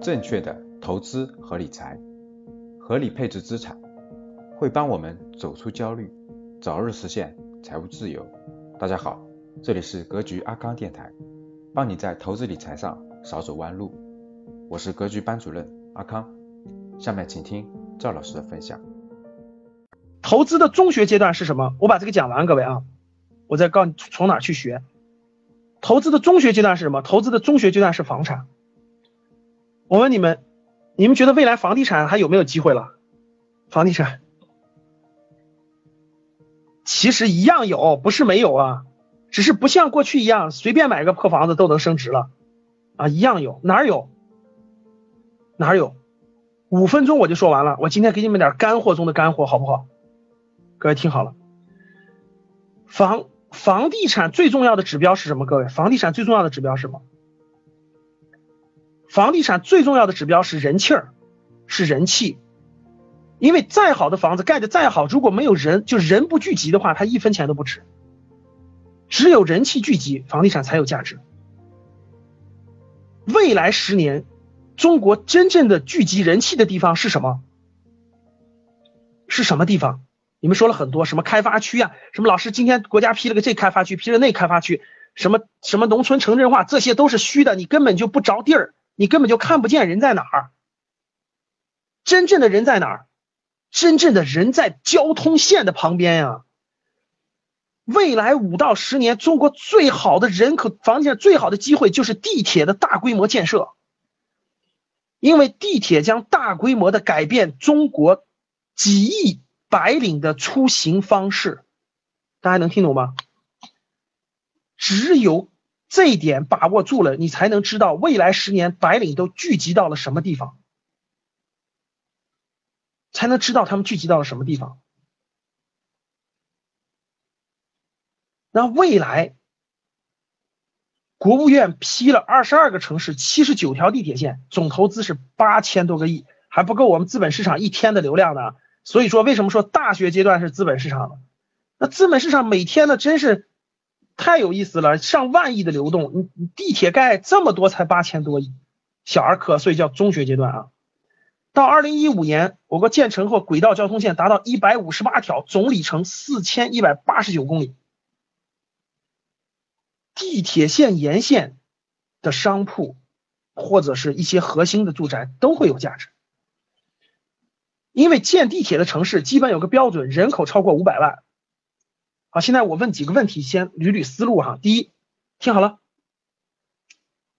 正确的投资和理财，合理配置资产，会帮我们走出焦虑，早日实现财务自由。大家好，这里是格局阿康电台，帮你在投资理财上少走弯路。我是格局班主任阿康，下面请听赵老师的分享。投资的中学阶段是什么？我把这个讲完，各位啊，我再告诉你从哪去学。投资的中学阶段是什么？投资的中学阶段是房产。我问你们，你们觉得未来房地产还有没有机会了？房地产其实一样有，不是没有啊，只是不像过去一样随便买个破房子都能升值了啊，一样有，哪有？哪有？五分钟我就说完了，我今天给你们点干货中的干货，好不好？各位听好了，房。房地产最重要的指标是什么？各位，房地产最重要的指标是什么？房地产最重要的指标是人气儿，是人气。因为再好的房子盖的再好，如果没有人，就人不聚集的话，它一分钱都不值。只有人气聚集，房地产才有价值。未来十年，中国真正的聚集人气的地方是什么？是什么地方？你们说了很多什么开发区啊，什么老师今天国家批了个这开发区，批了那开发区，什么什么农村城镇化，这些都是虚的，你根本就不着地儿，你根本就看不见人在哪儿。真正的人在哪儿？真正的人在交通线的旁边呀。未来五到十年，中国最好的人口房地产最好的机会就是地铁的大规模建设，因为地铁将大规模的改变中国几亿。白领的出行方式，大家能听懂吗？只有这一点把握住了，你才能知道未来十年白领都聚集到了什么地方，才能知道他们聚集到了什么地方。那未来，国务院批了二十二个城市七十九条地铁线，总投资是八千多个亿，还不够我们资本市场一天的流量呢。所以说，为什么说大学阶段是资本市场呢？那资本市场每天呢，真是太有意思了，上万亿的流动。你你地铁盖这么多才八千多亿，小儿科，所以叫中学阶段啊。到二零一五年，我国建成后轨道交通线达到一百五十八条，总里程四千一百八十九公里。地铁线沿线的商铺或者是一些核心的住宅都会有价值。因为建地铁的城市基本有个标准，人口超过五百万。好，现在我问几个问题，先捋捋思路哈。第一，听好了，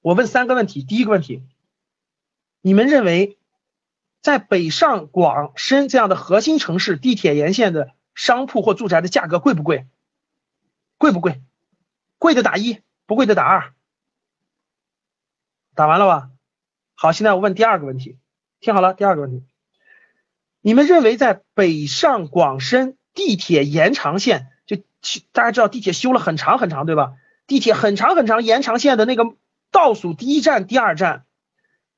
我问三个问题。第一个问题，你们认为在北上广深这样的核心城市，地铁沿线的商铺或住宅的价格贵不贵？贵不贵？贵的打一，不贵的打二。打完了吧？好，现在我问第二个问题，听好了，第二个问题。你们认为在北上广深地铁延长线，大家知道地铁修了很长很长，对吧？地铁很长很长延长线的那个倒数第一站、第二站，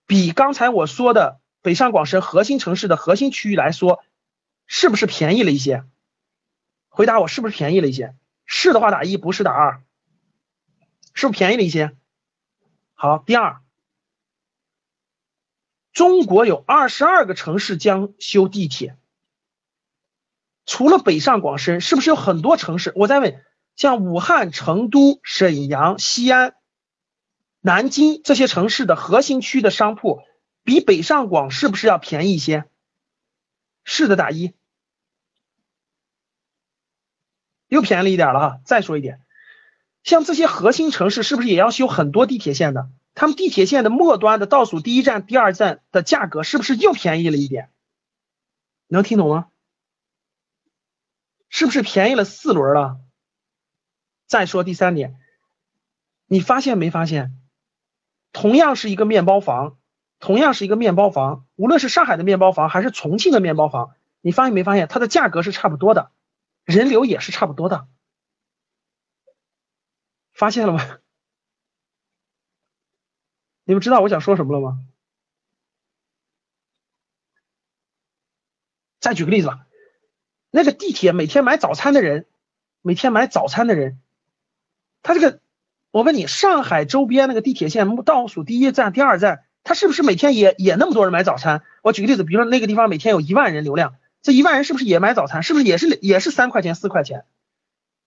比刚才我说的北上广深核心城市的核心区域来说，是不是便宜了一些？回答我，是不是便宜了一些？是的话打一，不是打二，是不是便宜了一些？好，第二。中国有二十二个城市将修地铁，除了北上广深，是不是有很多城市？我在问，像武汉、成都、沈阳、西安、南京这些城市的核心区的商铺，比北上广是不是要便宜一些？是的，打一，又便宜了一点了哈。再说一点，像这些核心城市，是不是也要修很多地铁线的？他们地铁线的末端的倒数第一站、第二站的价格是不是又便宜了一点？能听懂吗？是不是便宜了四轮了？再说第三点，你发现没发现？同样是一个面包房，同样是一个面包房，无论是上海的面包房还是重庆的面包房，你发现没发现它的价格是差不多的，人流也是差不多的，发现了吗？你们知道我想说什么了吗？再举个例子吧，那个地铁每天买早餐的人，每天买早餐的人，他这个，我问你，上海周边那个地铁线倒数第一站、第二站，他是不是每天也也那么多人买早餐？我举个例子，比如说那个地方每天有一万人流量，这一万人是不是也买早餐？是不是也是也是三块钱四块钱？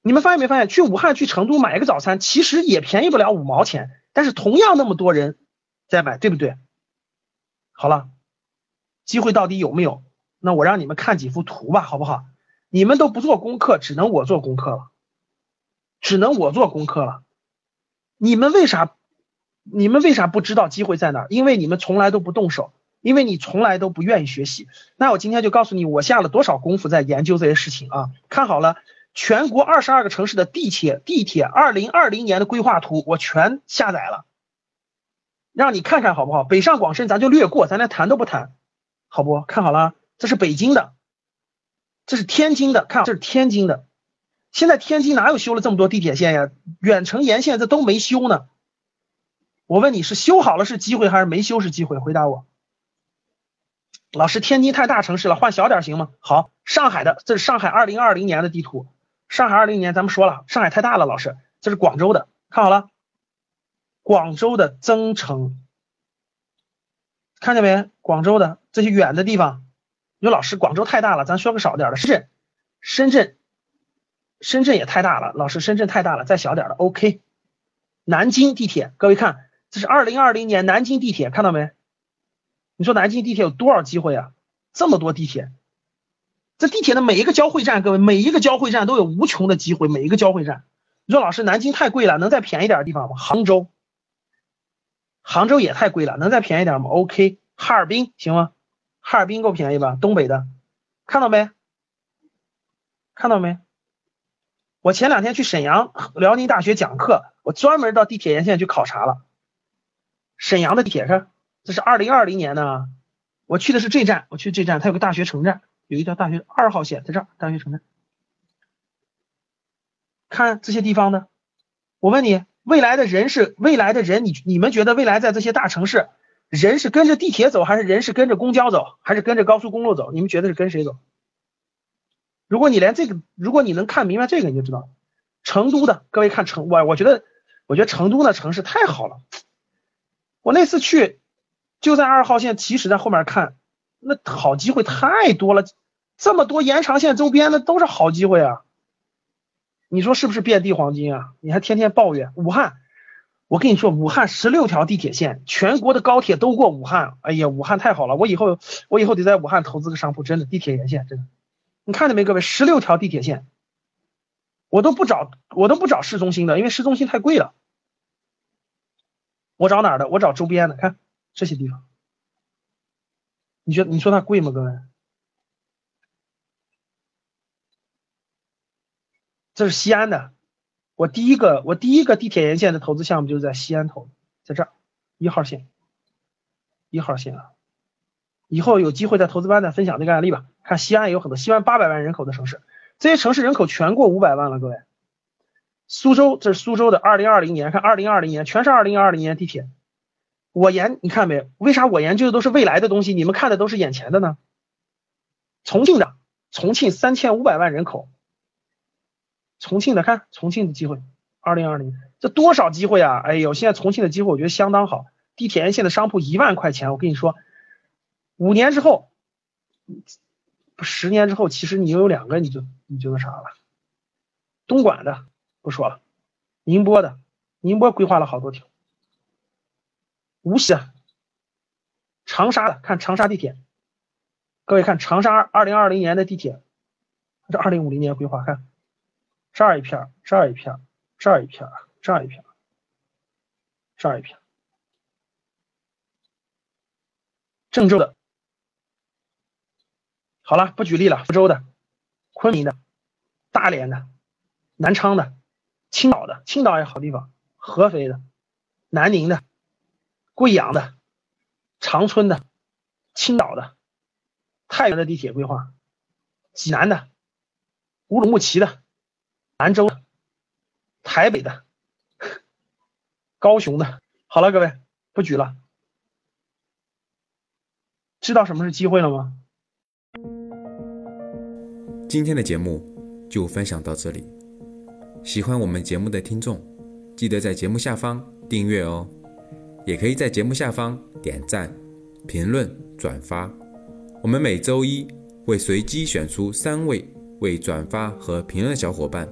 你们发现没发现，去武汉去成都买一个早餐，其实也便宜不了五毛钱，但是同样那么多人在买，对不对？好了，机会到底有没有？那我让你们看几幅图吧，好不好？你们都不做功课，只能我做功课了，只能我做功课了。你们为啥？你们为啥不知道机会在哪？因为你们从来都不动手，因为你从来都不愿意学习。那我今天就告诉你，我下了多少功夫在研究这些事情啊！看好了，全国二十二个城市的地铁地铁二零二零年的规划图，我全下载了，让你看看好不好？北上广深咱就略过，咱连谈都不谈，好不？看好了，这是北京的，这是天津的，看这是天津的。现在天津哪有修了这么多地铁线呀？远程沿线这都没修呢。我问你是修好了是机会还是没修是机会？回答我。老师，天津太大城市了，换小点行吗？好，上海的，这是上海二零二零年的地图。上海二零年咱们说了，上海太大了。老师，这是广州的，看好了，广州的增城，看见没？广州的这些远的地方，你说老师，广州太大了，咱说个少点的，深圳，深圳，深圳也太大了，老师，深圳太大了，再小点的，OK。南京地铁，各位看。这是二零二零年南京地铁，看到没？你说南京地铁有多少机会啊？这么多地铁，这地铁的每一个交汇站，各位每一个交汇站都有无穷的机会，每一个交汇站。你说老师，南京太贵了，能再便宜点的地方吗？杭州，杭州也太贵了，能再便宜点吗？OK，哈尔滨行吗？哈尔滨够便宜吧？东北的，看到没？看到没？我前两天去沈阳辽宁大学讲课，我专门到地铁沿线去考察了。沈阳的地铁上，这是二零二零年的，我去的是这站，我去这站，它有个大学城站，有一条大学二号线在这儿，大学城站。看这些地方呢，我问你，未来的人是未来的人，你你们觉得未来在这些大城市，人是跟着地铁走，还是人是跟着公交走，还是跟着高速公路走？你们觉得是跟谁走？如果你连这个，如果你能看明白这个，你就知道，成都的各位看成我，我觉得，我觉得成都的城市太好了。我那次去，就在二号线，其实在后面看，那好机会太多了，这么多延长线周边的都是好机会啊！你说是不是遍地黄金啊？你还天天抱怨武汉，我跟你说，武汉十六条地铁线，全国的高铁都过武汉，哎呀，武汉太好了，我以后我以后得在武汉投资个商铺，真的地铁沿线真的，你看见没，各位，十六条地铁线，我都不找我都不找市中心的，因为市中心太贵了。我找哪儿的？我找周边的，看这些地方。你觉得你说它贵吗，各位？这是西安的，我第一个我第一个地铁沿线的投资项目就是在西安投，在这儿一号线，一号线啊。以后有机会在投资班再分享这个案例吧。看西安有很多，西安八百万人口的城市，这些城市人口全过五百万了，各位。苏州，这是苏州的二零二零年，看二零二零年全是二零二零年地铁。我研你看没？为啥我研究的都是未来的东西？你们看的都是眼前的呢？重庆的，重庆三千五百万人口，重庆的看重庆的机会，二零二零这多少机会啊？哎呦，现在重庆的机会我觉得相当好，地铁沿线的商铺一万块钱，我跟你说，五年之后，十年之后，其实你有两个你就你就那啥了，东莞的。不说了，宁波的，宁波规划了好多条，无锡，长沙的，看长沙地铁，各位看长沙二零二零年的地铁，这二零五零年规划，看这儿一片，这儿一片，这儿一片，这儿一片，这儿一片，郑州的，好了，不举例了，福州的，昆明的，大连的，南昌的。青岛的，青岛也好地方，合肥的，南宁的，贵阳的，长春的，青岛的，太原的地铁规划，济南的，乌鲁木齐的，兰州，台北的，高雄的，好了，各位不举了，知道什么是机会了吗？今天的节目就分享到这里。喜欢我们节目的听众，记得在节目下方订阅哦。也可以在节目下方点赞、评论、转发。我们每周一会随机选出三位为转发和评论的小伙伴，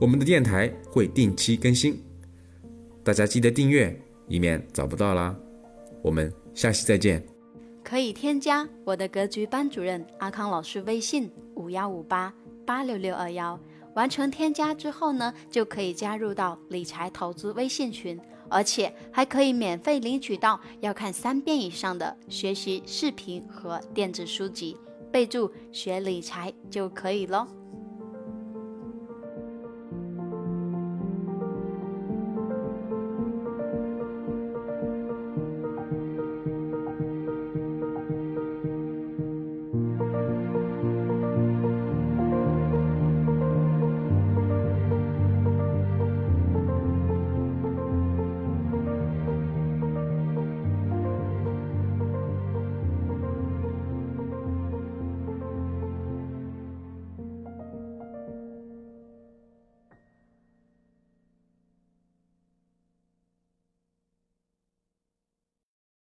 我们的电台会定期更新，大家记得订阅，以免找不到啦。我们下期再见。可以添加我的格局班主任阿康老师微信五幺五八八六六二幺，完成添加之后呢，就可以加入到理财投资微信群。而且还可以免费领取到要看三遍以上的学习视频和电子书籍，备注学理财就可以喽。